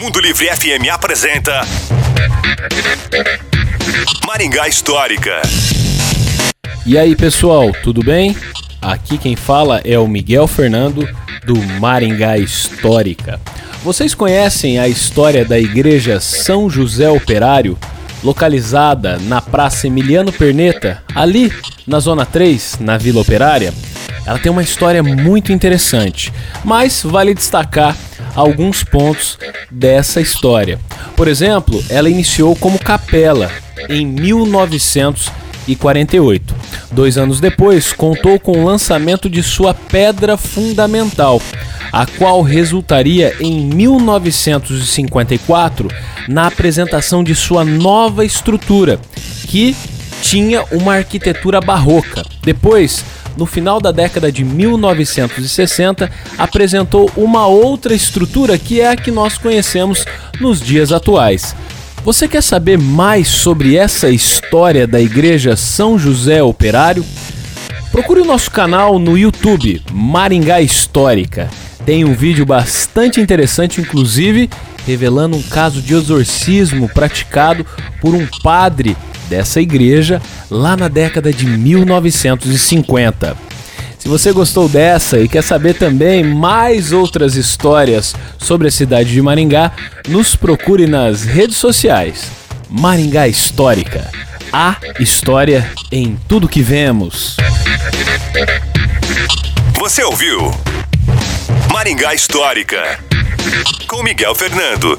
Mundo Livre FM apresenta Maringá Histórica. E aí pessoal, tudo bem? Aqui quem fala é o Miguel Fernando do Maringá Histórica. Vocês conhecem a história da Igreja São José Operário, localizada na Praça Emiliano Perneta, ali na Zona 3, na Vila Operária? Ela tem uma história muito interessante, mas vale destacar alguns pontos dessa história. Por exemplo, ela iniciou como capela em 1948. Dois anos depois, contou com o lançamento de sua pedra fundamental, a qual resultaria em 1954 na apresentação de sua nova estrutura, que tinha uma arquitetura barroca. Depois, no final da década de 1960, apresentou uma outra estrutura que é a que nós conhecemos nos dias atuais. Você quer saber mais sobre essa história da Igreja São José Operário? Procure o nosso canal no YouTube, Maringá Histórica. Tem um vídeo bastante interessante, inclusive, revelando um caso de exorcismo praticado por um padre dessa igreja lá na década de 1950. Se você gostou dessa e quer saber também mais outras histórias sobre a cidade de Maringá, nos procure nas redes sociais. Maringá Histórica. A história em tudo que vemos. Você ouviu Maringá Histórica com Miguel Fernando.